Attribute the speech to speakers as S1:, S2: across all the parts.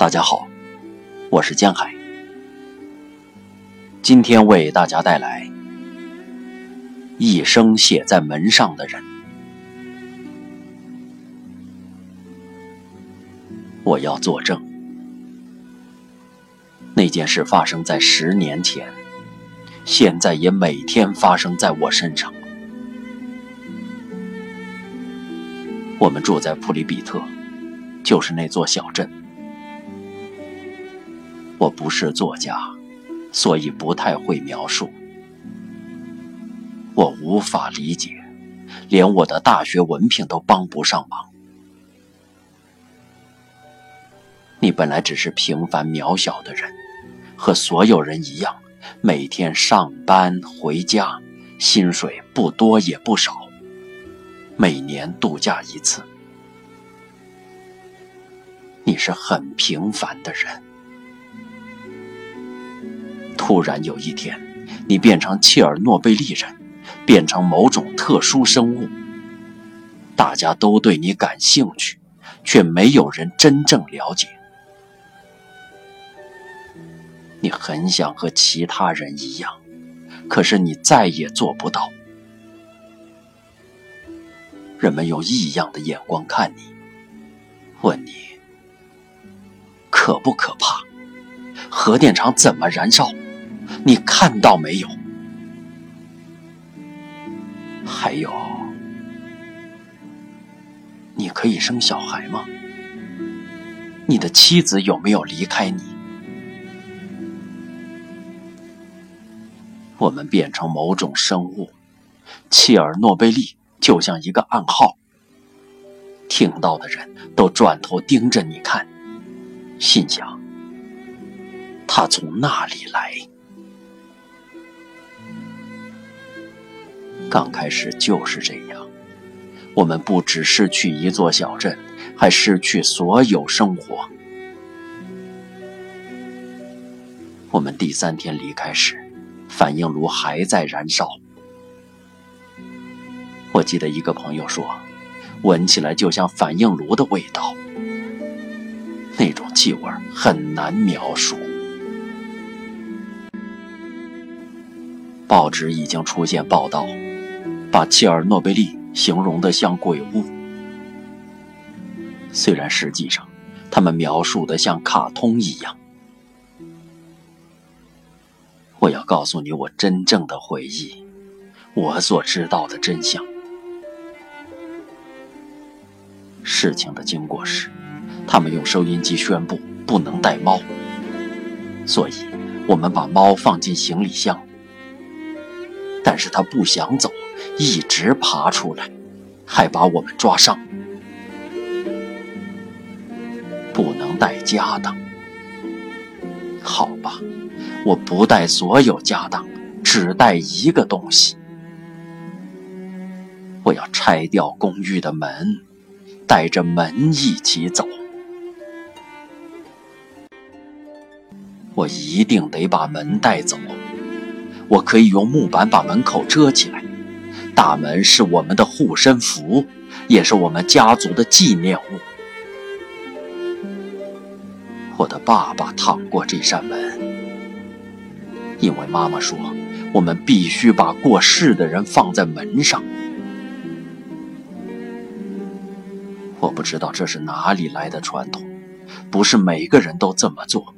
S1: 大家好，我是江海，今天为大家带来《一生写在门上的人》。我要作证，那件事发生在十年前，现在也每天发生在我身上。我们住在普里比特，就是那座小镇。我不是作家，所以不太会描述。我无法理解，连我的大学文凭都帮不上忙。你本来只是平凡渺小的人，和所有人一样，每天上班回家，薪水不多也不少。每年度假一次，你是很平凡的人。突然有一天，你变成切尔诺贝利人，变成某种特殊生物，大家都对你感兴趣，却没有人真正了解。你很想和其他人一样，可是你再也做不到。人们用异样的眼光看你，问你可不可怕？核电厂怎么燃烧？你看到没有？还有，你可以生小孩吗？你的妻子有没有离开你？我们变成某种生物，切尔诺贝利。就像一个暗号，听到的人都转头盯着你看，心想：他从那里来。刚开始就是这样，我们不只失去一座小镇，还失去所有生活。我们第三天离开时，反应炉还在燃烧。我记得一个朋友说，闻起来就像反应炉的味道，那种气味很难描述。报纸已经出现报道，把切尔诺贝利形容的像鬼屋，虽然实际上他们描述的像卡通一样。我要告诉你我真正的回忆，我所知道的真相。事情的经过是，他们用收音机宣布不能带猫，所以我们把猫放进行李箱。但是它不想走，一直爬出来，还把我们抓伤。不能带家当，好吧，我不带所有家当，只带一个东西。我要拆掉公寓的门。带着门一起走，我一定得把门带走。我可以用木板把门口遮起来。大门是我们的护身符，也是我们家族的纪念物。我的爸爸躺过这扇门，因为妈妈说我们必须把过世的人放在门上。我不知道这是哪里来的传统，不是每个人都这么做。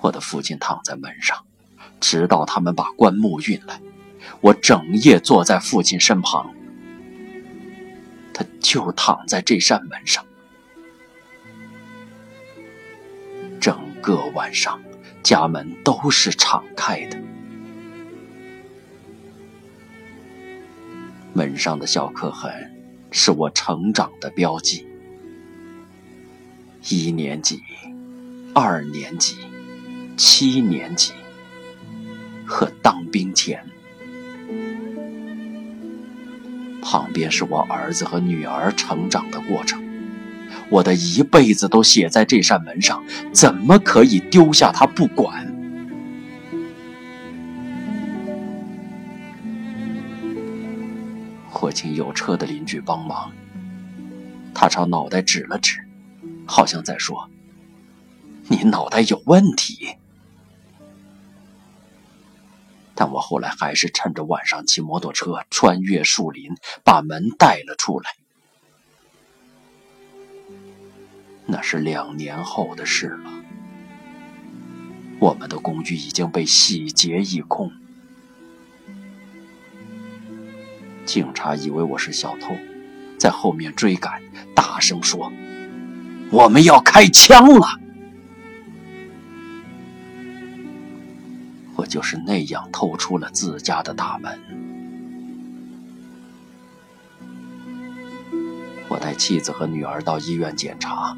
S1: 我的父亲躺在门上，直到他们把棺木运来。我整夜坐在父亲身旁，他就躺在这扇门上。整个晚上，家门都是敞开的。门上的小刻痕是我成长的标记。一年级、二年级、七年级和当兵前。旁边是我儿子和女儿成长的过程。我的一辈子都写在这扇门上，怎么可以丢下他不管？我请有车的邻居帮忙。他朝脑袋指了指，好像在说：“你脑袋有问题。”但我后来还是趁着晚上骑摩托车穿越树林，把门带了出来。那是两年后的事了，我们的公寓已经被洗劫一空。警察以为我是小偷，在后面追赶，大声说：“我们要开枪了！”我就是那样透出了自家的大门。我带妻子和女儿到医院检查，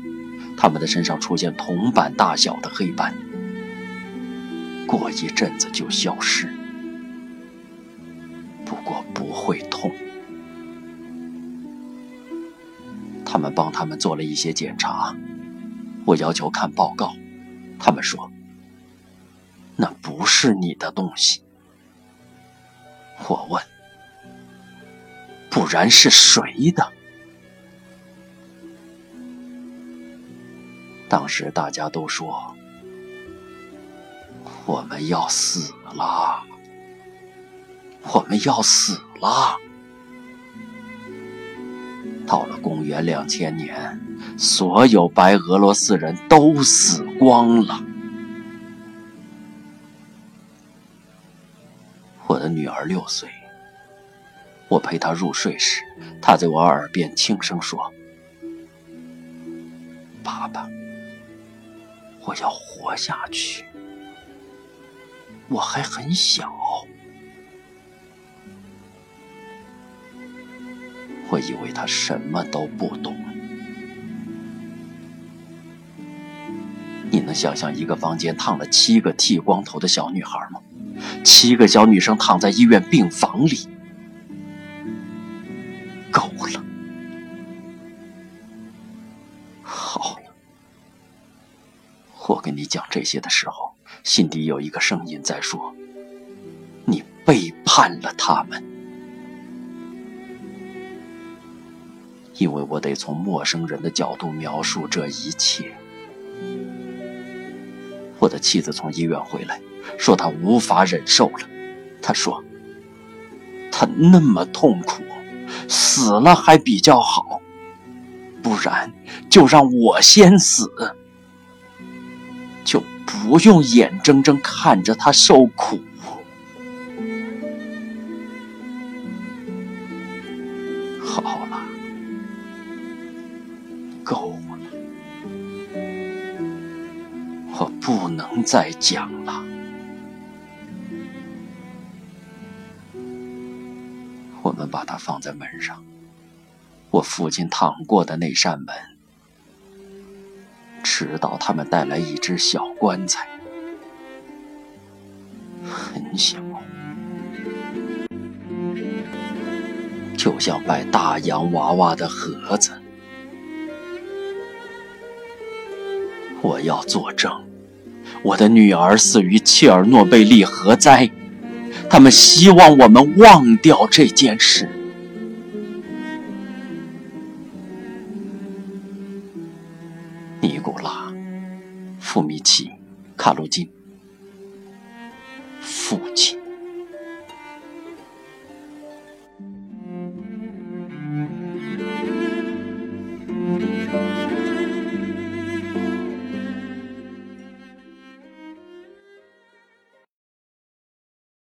S1: 他们的身上出现铜板大小的黑斑，过一阵子就消失，不过不会痛。他们帮他们做了一些检查，我要求看报告，他们说。那不是你的东西，我问，不然是谁的？当时大家都说我们要死了，我们要死了。到了公元两千年，所有白俄罗斯人都死光了。我的女儿六岁，我陪她入睡时，她在我耳边轻声说：“爸爸，我要活下去，我还很小。”我以为她什么都不懂。你能想象一个房间烫了七个剃光头的小女孩吗？七个小女生躺在医院病房里，够了，好了。我跟你讲这些的时候，心底有一个声音在说：“你背叛了他们。”因为我得从陌生人的角度描述这一切。我的妻子从医院回来。说他无法忍受了，他说：“他那么痛苦，死了还比较好，不然就让我先死，就不用眼睁睁看着他受苦。”好了，够了，我不能再讲了。它放在门上，我父亲躺过的那扇门，直到他们带来一只小棺材，很小，就像摆大洋娃娃的盒子。我要作证，我的女儿死于切尔诺贝利核灾。他们希望我们忘掉这件事。富米奇·卡路金，父亲。